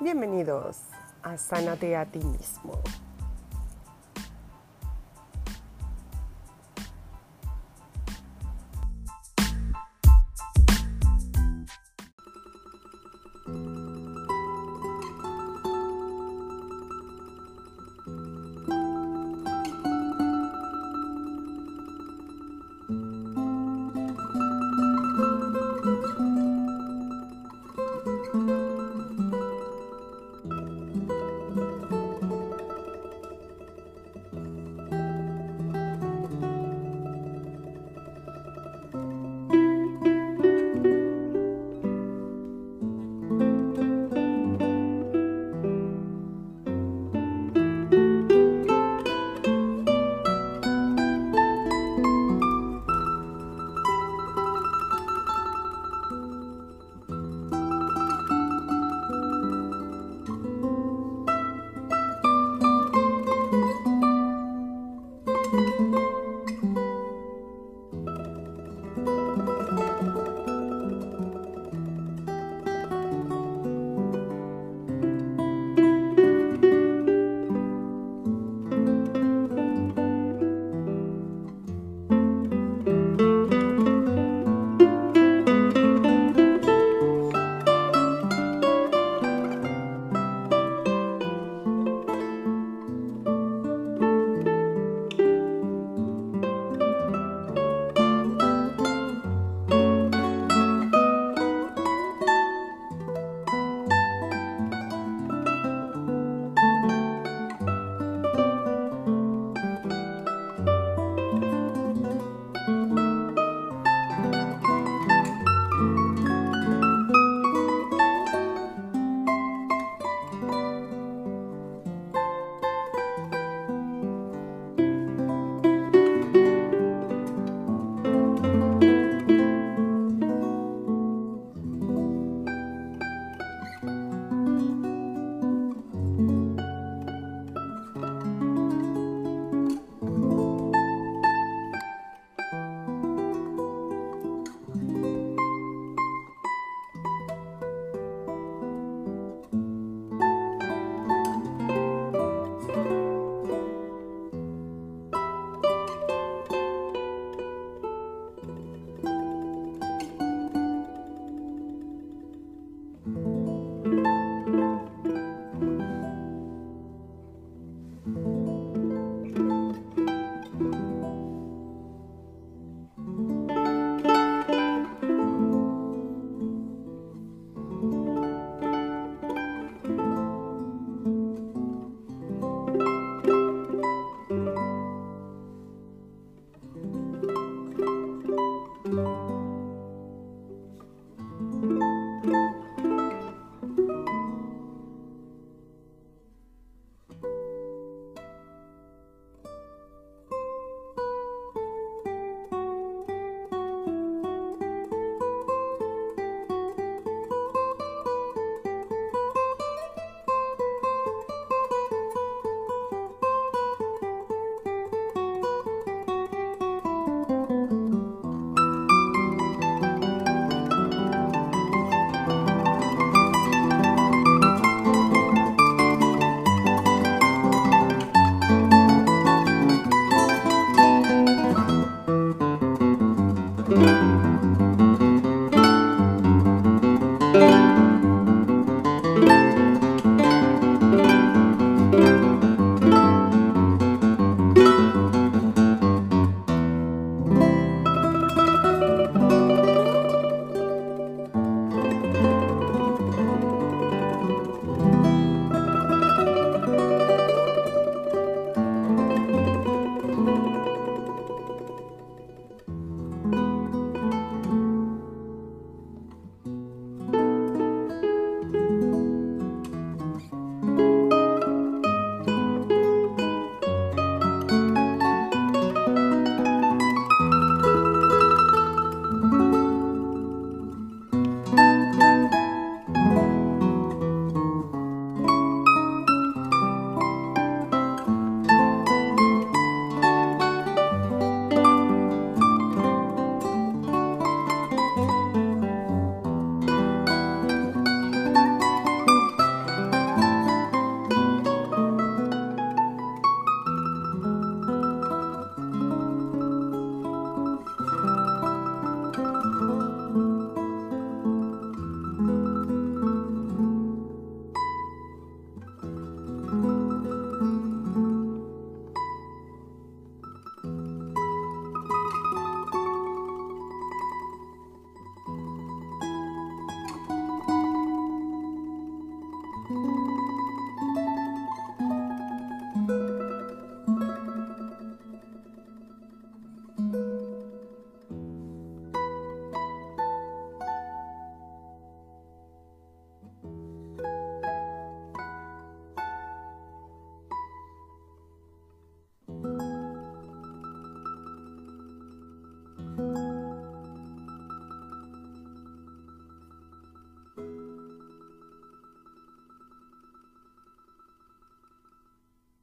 Bienvenidos a Sánate a ti mismo. Música